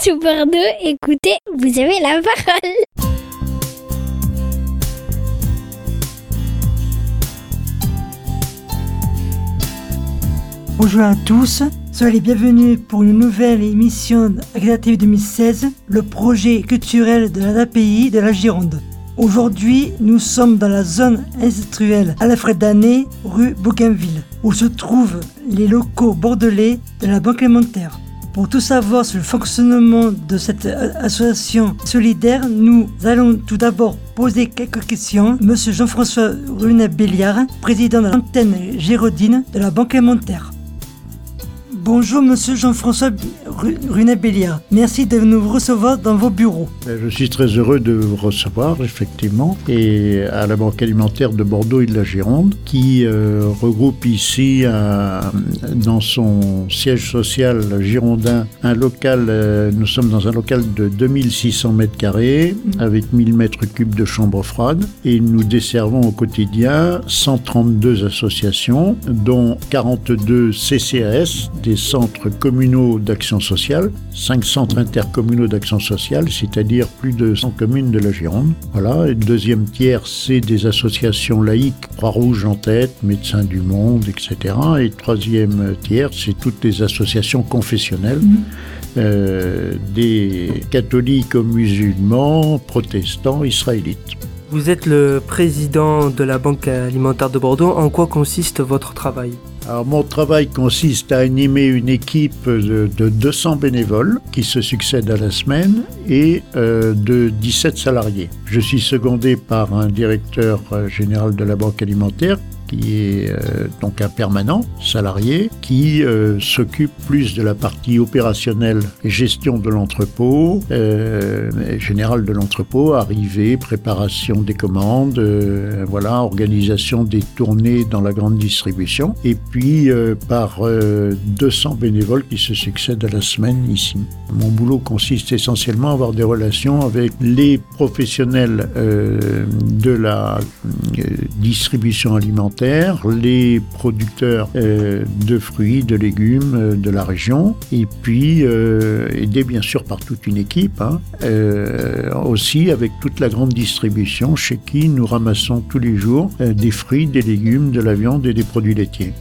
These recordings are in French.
Sous Bordeaux, écoutez, vous avez la parole. Bonjour à tous, soyez les bienvenus pour une nouvelle émission Agréative 2016, le projet culturel de l'API de la Gironde. Aujourd'hui, nous sommes dans la zone industrielle à la d'année, rue Bougainville, où se trouvent les locaux bordelais de la Banque alimentaire. Pour tout savoir sur le fonctionnement de cette association solidaire, nous allons tout d'abord poser quelques questions. Monsieur Jean-François Runet-Béliard, président de l'antenne Gérodine de la Banque alimentaire. Bonjour Monsieur Jean-François Runet-Béliard. Merci de nous recevoir dans vos bureaux. Ben, je suis très heureux de vous recevoir, effectivement, et à la Banque alimentaire de Bordeaux et de la Gironde, qui euh, regroupe ici, dans son siège social girondin, un local, euh, nous sommes dans un local de 2600 mètres carrés, avec 1000 mètres cubes de chambres froides, et nous desservons au quotidien 132 associations, dont 42 CCAS, des centres communaux d'action sociale, 5 centres intercommunaux d'action sociale, c'est-à-dire plus de 100 communes de la Gironde. Voilà. Et deuxième tiers, c'est des associations laïques, Croix-Rouge en tête, Médecins du Monde, etc. Et troisième tiers, c'est toutes les associations confessionnelles. Mmh. Euh, des catholiques aux musulmans, protestants, israélites. Vous êtes le président de la Banque alimentaire de Bordeaux. En quoi consiste votre travail? Alors, mon travail consiste à animer une équipe de, 200 bénévoles qui se succèdent à la semaine et euh, de 17 salariés. Je suis secondé par un directeur euh, général de la Banque alimentaire qui est euh, donc un permanent salarié, qui euh, s'occupe plus de la partie opérationnelle et gestion de l'entrepôt, euh, général de l'entrepôt, arrivée, préparation des commandes, voilà, organisation des tournées dans la grande distribution, et puis par 200 bénévoles qui se succèdent à la semaine ici. Mon boulot consiste essentiellement à avoir des relations avec les professionnels de la distribution alimentaire les producteurs euh, de fruits, de légumes euh, de la région, et puis euh, aidé bien sûr par toute une équipe, hein, aussi avec toute la grande distribution chez qui nous ramassons tous les jours des fruits, des légumes, de la viande et des produits laitiers.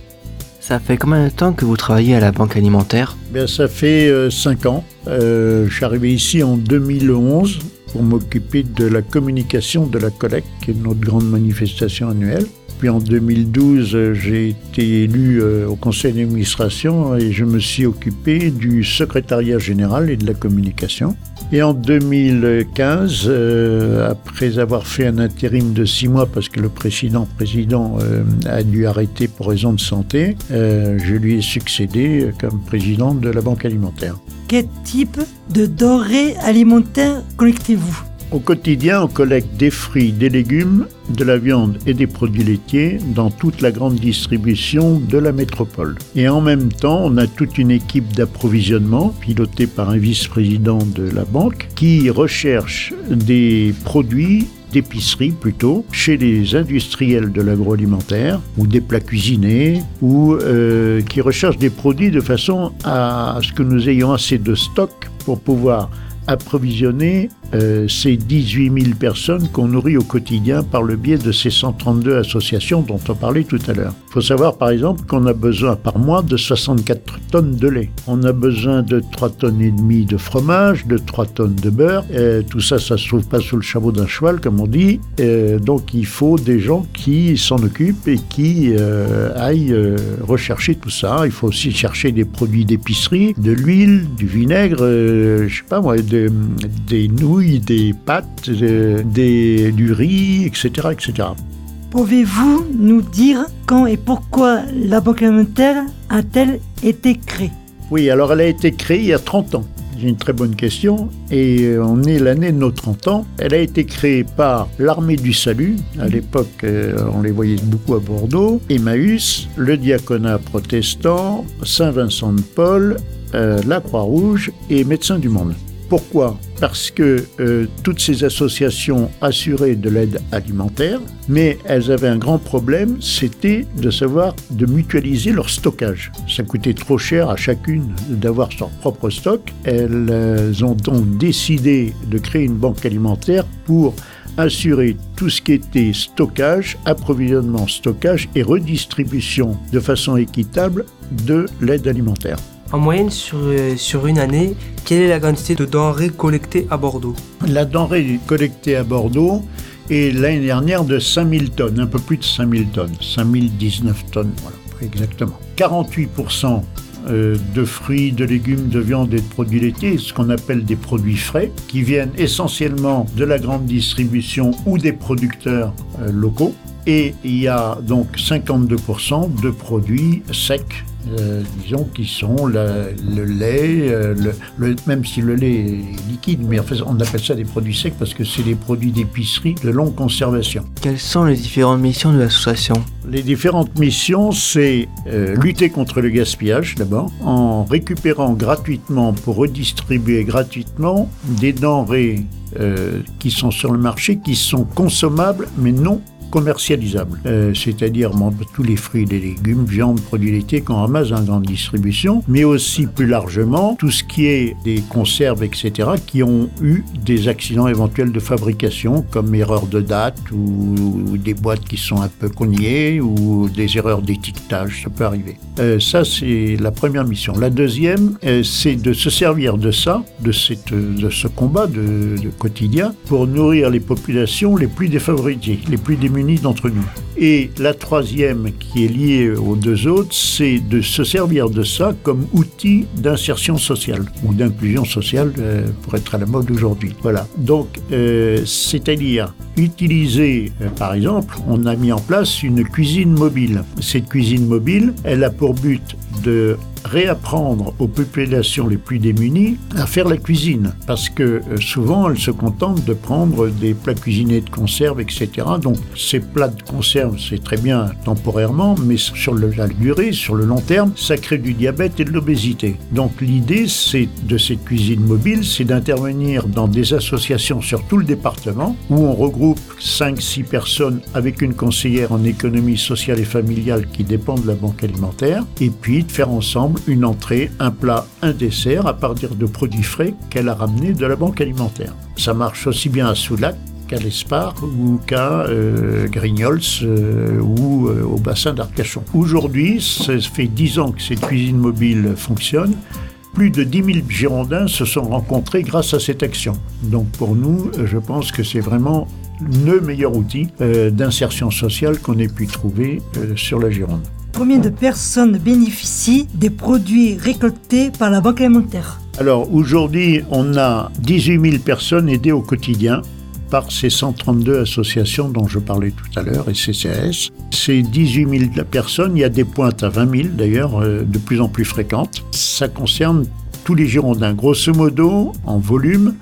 Ça fait combien de temps que vous travaillez à la banque alimentaire? Bien, Ça fait 5 ans. je suis arrivé ici en 2011 pour m'occuper de la communication de la collecte, qui est notre grande manifestation annuelle. Puis en 2012, j'ai été élu euh, au conseil d'administration et je me suis occupé du secrétariat général et de la communication. Et en 2015, euh, après avoir fait un intérim de six mois parce que le précédent président euh, a dû arrêter pour raison de santé, je lui ai succédé comme président de la Banque alimentaire. Quel type de denrées alimentaires collectez-vous? Au quotidien, on collecte des fruits, des légumes, de la viande et des produits laitiers dans toute la grande distribution de la métropole. Et en même temps, on a toute une équipe d'approvisionnement pilotée par un vice-président de la banque qui recherche des produits d'épicerie plutôt, chez les industriels de l'agroalimentaire, ou des plats cuisinés, ou euh, qui recherchent des produits de façon à ce que nous ayons assez de stock pour pouvoir approvisionner euh, ces 18 000 personnes qu'on nourrit au quotidien par le biais de ces 132 associations dont on parlait tout à l'heure. Il faut savoir par exemple qu'on a besoin par mois de 64 tonnes de lait. On a besoin de 3 tonnes et demie de fromage, de 3 tonnes de beurre. Euh, tout ça, ça se trouve pas sous le chameau d'un cheval, comme on dit. Euh, donc il faut des gens qui s'en occupent et qui aillent rechercher tout ça. Il faut aussi chercher des produits d'épicerie, de l'huile, du vinaigre, je sais pas moi, des nouilles des pâtes, des, du riz, etc. etc. Pouvez-vous nous dire quand et pourquoi la Banque alimentaire a-t-elle été créée? Oui, alors elle a été créée il y a 30 ans. C'est une très bonne question. Et euh, on est l'année de nos 30 ans. Elle a été créée par l'Armée du Salut. À l'époque, euh, on les voyait beaucoup à Bordeaux. Emmaüs, le diaconat protestant, Saint-Vincent de Paul, euh, la Croix-Rouge et Médecins du Monde. Pourquoi? Parce que euh, toutes ces associations assuraient de l'aide alimentaire, mais elles avaient un grand problème, c'était de savoir de mutualiser leur stockage. Ça coûtait trop cher à chacune d'avoir son propre stock. Elles euh, ont donc décidé de créer une banque alimentaire pour assurer tout ce qui était stockage, approvisionnement, stockage et redistribution de façon équitable de l'aide alimentaire. En moyenne, sur, euh, sur une année, quelle est la quantité de denrées collectées à Bordeaux La denrée collectée à Bordeaux est l'année dernière de 5000 tonnes, un peu plus de 5000 tonnes, 5019 tonnes, voilà, exactement. 48% euh, de fruits, de légumes, de viande et de produits laitiers, ce qu'on appelle des produits frais, qui viennent essentiellement de la grande distribution ou des producteurs euh, locaux. Et il y a donc 52% de produits secs euh, disons, qui sont le lait, euh, le, même si le lait est liquide, mais en fait, on appelle ça des produits secs parce que c'est des produits d'épicerie de longue conservation. Quelles sont les différentes missions de l'association Les différentes missions, c'est euh, lutter contre le gaspillage d'abord, en récupérant gratuitement pour redistribuer gratuitement des denrées qui sont sur le marché, qui sont consommables mais non commercialisables, euh, c'est-à-dire tous les fruits, les légumes, viande, produits laitiers qu'on ramasse en grande distribution, mais aussi plus largement tout ce qui est des conserves, etc., qui ont eu des accidents éventuels de fabrication, comme erreurs de date ou, des boîtes qui sont un peu cognées ou des erreurs d'étiquetage, ça peut arriver. Euh, ça, c'est la première mission. La deuxième, euh, c'est de se servir de ça, de, cette, de ce combat de quotidien, pour nourrir les populations les plus défavorisées, les plus démunies d'entre nous. Et la troisième, qui est liée aux deux autres, c'est de se servir de ça comme outil d'insertion sociale ou d'inclusion sociale euh, pour être à la mode aujourd'hui. Voilà. Donc, euh, c'est-à-dire utiliser, euh, par exemple, on a mis en place une cuisine mobile. Cette cuisine mobile, elle a pour but de réapprendre aux populations les plus démunies à faire la cuisine. Parce que euh, souvent, elles se contentent de prendre des plats cuisinés de conserve, etc. Donc, ces plats de conserve, c'est très bien temporairement, mais sur la durée, sur le long terme, ça crée du diabète et de l'obésité. Donc, l'idée de cette cuisine mobile, c'est d'intervenir dans des associations sur tout le département où on regroupe 5-6 personnes avec une conseillère en économie sociale et familiale qui dépend de la banque alimentaire, et puis de faire ensemble une entrée, un plat, un dessert à partir de produits frais qu'elle a ramenés de la banque alimentaire. Ça marche aussi bien à Soulac qu'à l'Espar ou qu'à euh, Grignols euh, ou euh, au bassin d'Arcachon. Aujourd'hui, ça fait dix ans que cette cuisine mobile fonctionne. Plus de 10 000 Girondins se sont rencontrés grâce à cette action. Donc pour nous, je pense que c'est vraiment le meilleur outil d'insertion sociale qu'on ait pu trouver sur la Gironde. Combien de personnes bénéficient des produits récoltés par la Banque alimentaire Alors aujourd'hui, on a 18 000 personnes aidées au quotidien par ces 132 associations dont je parlais tout à l'heure et CCS. Ces 18 000 personnes, il y a des pointes à 20 000 d'ailleurs, euh, de plus en plus fréquentes. Ça concerne tous les Girondins. Grosso modo, en volume,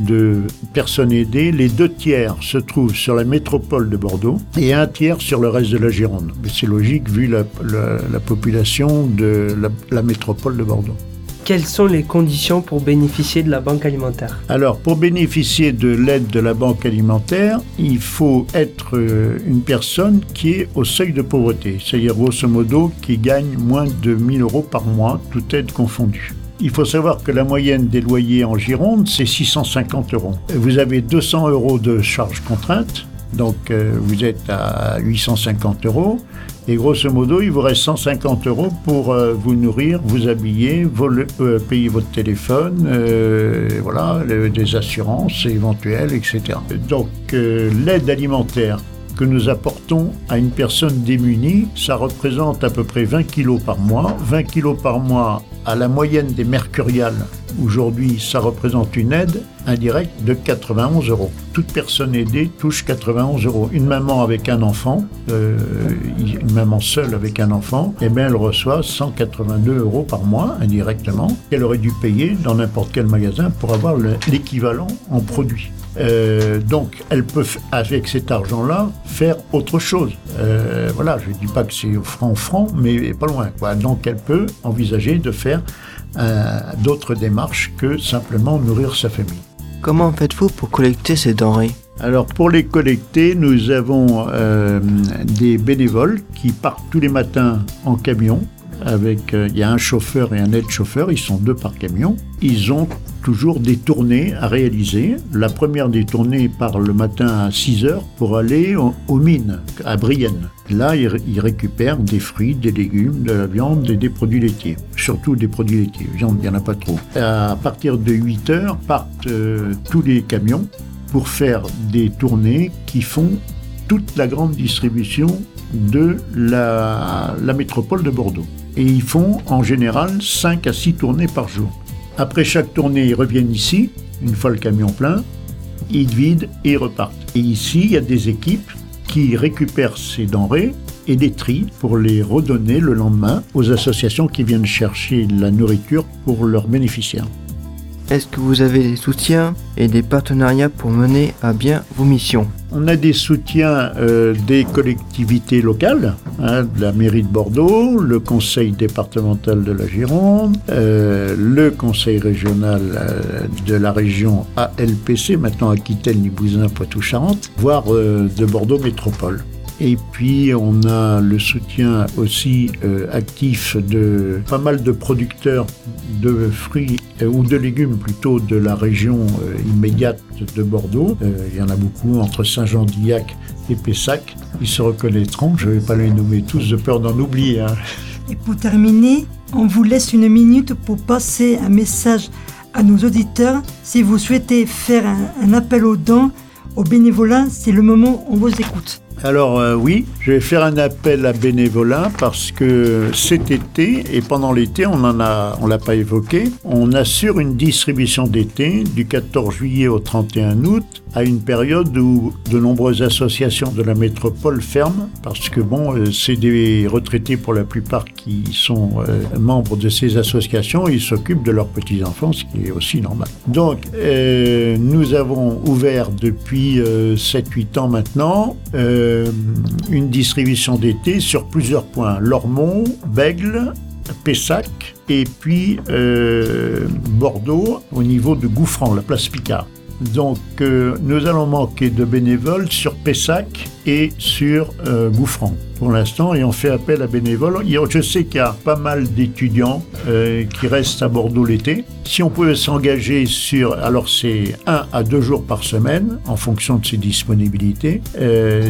de personnes aidées, les deux tiers se trouvent sur la métropole de Bordeaux et un tiers sur le reste de la Gironde. C'est logique vu la, population de la, métropole de Bordeaux. Quelles sont les conditions pour bénéficier de la banque alimentaire? Alors, pour bénéficier de l'aide de la banque alimentaire, il faut être euh, une personne qui est au seuil de pauvreté, c'est-à-dire grosso modo qui gagne moins de 1000 euros par mois, toute aide confondue. Il faut savoir que la moyenne des loyers en Gironde, c'est 650 euros. Vous avez 200 euros de charges contraintes, donc euh, vous êtes à 850 euros. Et grosso modo, il vous reste 150 euros pour euh, vous nourrir, vous habiller, euh, payer votre téléphone, voilà, des assurances éventuelles, etc. Donc l'aide alimentaire que nous apportons à une personne démunie, ça représente à peu près 20 kilos par mois. 20 kilos par mois à la moyenne des mercuriales, aujourd'hui, ça représente une aide indirecte de 91 euros. Toute personne aidée touche 91 euros. Une maman avec un enfant, euh, une maman seule avec un enfant, eh bien, elle reçoit 182 euros par mois indirectement qu'elle aurait dû payer dans n'importe quel magasin pour avoir l'équivalent en produits. Euh, donc, elle peut, avec cet argent-là, faire autre chose. Euh, voilà, je ne dis pas que c'est franc franc, mais pas loin. Donc, elle peut envisager de faire à d'autres démarches que simplement nourrir sa famille. Comment faites-vous pour collecter ces denrées? Alors pour les collecter, nous avons euh, des bénévoles qui partent tous les matins en camion. Euh, il y a un chauffeur et un aide-chauffeur, ils sont deux par camion. Ils ont toujours des tournées à réaliser. La première des tournées part le matin à 6 heures pour aller aux mines à Brienne. Là, ils, récupèrent des fruits, des légumes, de la viande et des produits laitiers. Surtout des produits laitiers. Viande, il n'y en a pas trop. À partir de 8 heures partent euh, tous les camions pour faire des tournées qui font toute la grande distribution de la métropole de Bordeaux. Et ils font en général 5 à 6 tournées par jour. Après chaque tournée, ils reviennent ici, une fois le camion plein, ils vident et repartent. Et ici, il y a des équipes qui récupèrent ces denrées et les trient pour les redonner le lendemain aux associations qui viennent chercher la nourriture pour leurs bénéficiaires. Est-ce que vous avez des soutiens et des partenariats pour mener à bien vos missions? On a des soutiens euh, des collectivités locales, hein, de la mairie de Bordeaux, le conseil départemental de la Gironde, euh, le conseil régional euh, de la région ALPC, maintenant Aquitaine, Limousin, Poitou-Charentes, voire de Bordeaux Métropole. Et puis on a le soutien aussi euh, actif de pas mal de producteurs de fruits euh, ou de légumes plutôt de la région euh, immédiate de Bordeaux. il y en a beaucoup entre Saint-Jean-d'Illac et Pessac. Ils se reconnaîtront, je ne vais pas les nommer tous de peur d'en oublier. Hein. Et pour terminer, on vous laisse une minute pour passer un message à nos auditeurs. Si vous souhaitez faire un, appel aux dons, au bénévolat, c'est le moment où on vous écoute. Alors euh, oui, je vais faire un appel à bénévolat parce que cet été et pendant l'été, on en a, on l'a pas évoqué, on assure une distribution d'été du 14 juillet au 31 août à une période où de nombreuses associations de la métropole ferment parce que bon, euh, c'est des retraités pour la plupart qui sont euh, membres de ces associations, ils s'occupent de leurs petits enfants, ce qui est aussi normal. Donc nous avons ouvert depuis 7-8 ans maintenant. Une distribution d'été sur plusieurs points. Lormont, Bègle, Pessac et puis euh, Bordeaux au niveau de Gouffran, la place Picard. Donc euh, nous allons manquer de bénévoles sur Pessac et sur euh, Gouffran pour l'instant et on fait appel à bénévoles. Je sais qu'il y a pas mal d'étudiants euh, qui restent à Bordeaux l'été. Si on pouvait s'engager sur, alors c'est un à deux jours par semaine en fonction de ses disponibilités.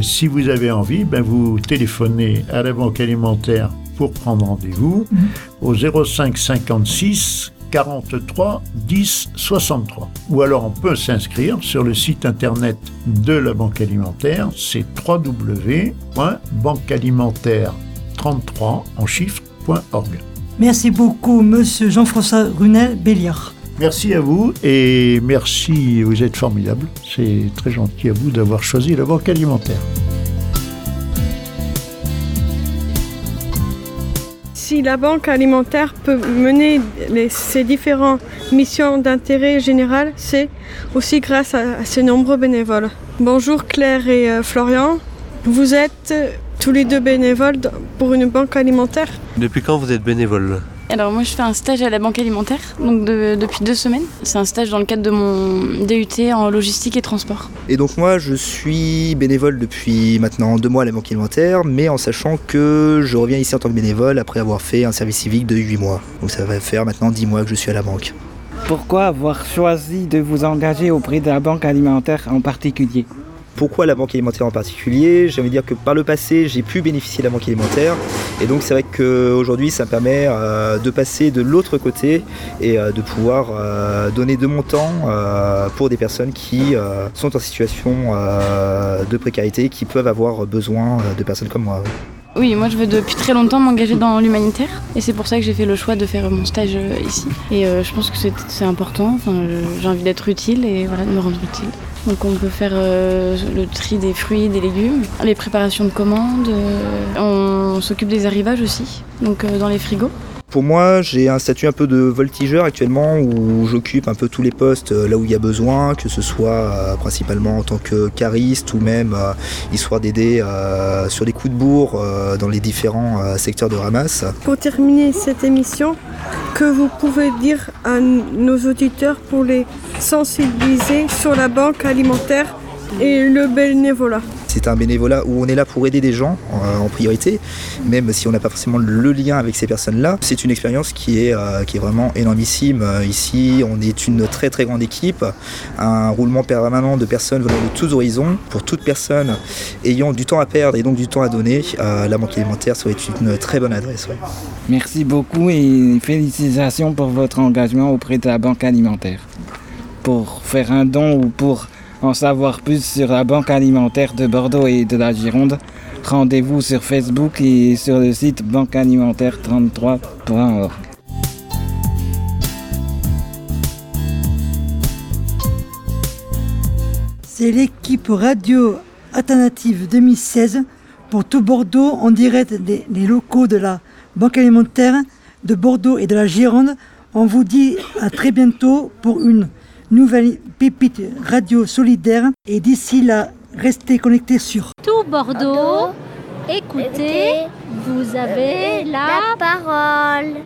si vous avez envie, ben vous téléphonez à la banque alimentaire pour prendre rendez-vous mmh. au 05 56 43 10 63. Ou alors on peut s'inscrire sur le site internet de la Banque alimentaire, c'est www.banquealimentaire33 en chiffre.org. Merci beaucoup, monsieur Jean-François Runel Béliard. Merci à vous et merci, vous êtes formidable. C'est très gentil à vous d'avoir choisi la Banque alimentaire. Si la banque alimentaire peut mener ses différentes missions d'intérêt général, c'est aussi grâce à, ses nombreux bénévoles. Bonjour Claire et euh, Florian. Vous êtes tous les deux bénévoles pour une banque alimentaire? Depuis quand vous êtes bénévole? Alors moi je fais un stage à la banque alimentaire donc depuis deux semaines. C'est un stage dans le cadre de mon DUT en logistique et transport. Et donc moi je suis bénévole depuis maintenant deux mois à la banque alimentaire mais en sachant que je reviens ici en tant que bénévole après avoir fait un service civique de huit mois. Donc ça va faire maintenant dix mois que je suis à la banque. Pourquoi avoir choisi de vous engager auprès de la banque alimentaire en particulier? Pourquoi la banque alimentaire en particulier J'ai envie dire que par le passé, j'ai pu bénéficier de la banque alimentaire. Et donc c'est vrai qu'aujourd'hui, ça me permet euh, de passer de l'autre côté et euh, de pouvoir euh, donner de mon temps pour des personnes qui sont en situation de précarité, qui peuvent avoir besoin de personnes comme moi. Oui, moi je veux depuis très longtemps m'engager dans l'humanitaire et c'est pour ça que j'ai fait le choix de faire mon stage ici. Et je pense que c'est important, j'ai envie d'être utile et voilà, de me rendre utile. Donc on peut faire euh, le tri des fruits, des légumes, les préparations de commandes. Euh, on s'occupe des arrivages aussi, donc euh, dans les frigos. Pour moi, j'ai un statut un peu de voltigeur actuellement où j'occupe un peu tous les postes euh, là où il y a besoin, que ce soit euh, principalement en tant que cariste ou même euh, histoire d'aider sur les coups de bourre dans les différents secteurs de ramasse. Pour terminer cette émission, que vous pouvez dire à nos auditeurs pour les sensibiliser sur la banque alimentaire et le bénévolat C'est un bénévolat où on est là pour aider des gens euh, en priorité, même si on n'a pas forcément le lien avec ces personnes-là. C'est une expérience qui est, euh, qui est vraiment énormissime. Euh, Ici, on est une très très grande équipe, un roulement permanent de personnes venant de tous horizons. Pour toute personne ayant du temps à perdre et donc du temps à donner, la banque alimentaire serait une très bonne adresse. Merci beaucoup et félicitations pour votre engagement auprès de la Banque alimentaire. Pour faire un don ou pour en savoir plus sur la Banque alimentaire de Bordeaux et de la Gironde, rendez-vous sur Facebook et sur le site banquealimentaire33.org. C'est l'équipe radio alternative 2016 pour tout Bordeaux en direct des, des locaux de la Banque alimentaire de Bordeaux et de la Gironde. On vous dit à très bientôt pour une nouvelle pépite radio solidaire et d'ici là, restez connectés sur Tout Bordeaux, écoutez, vous avez la parole.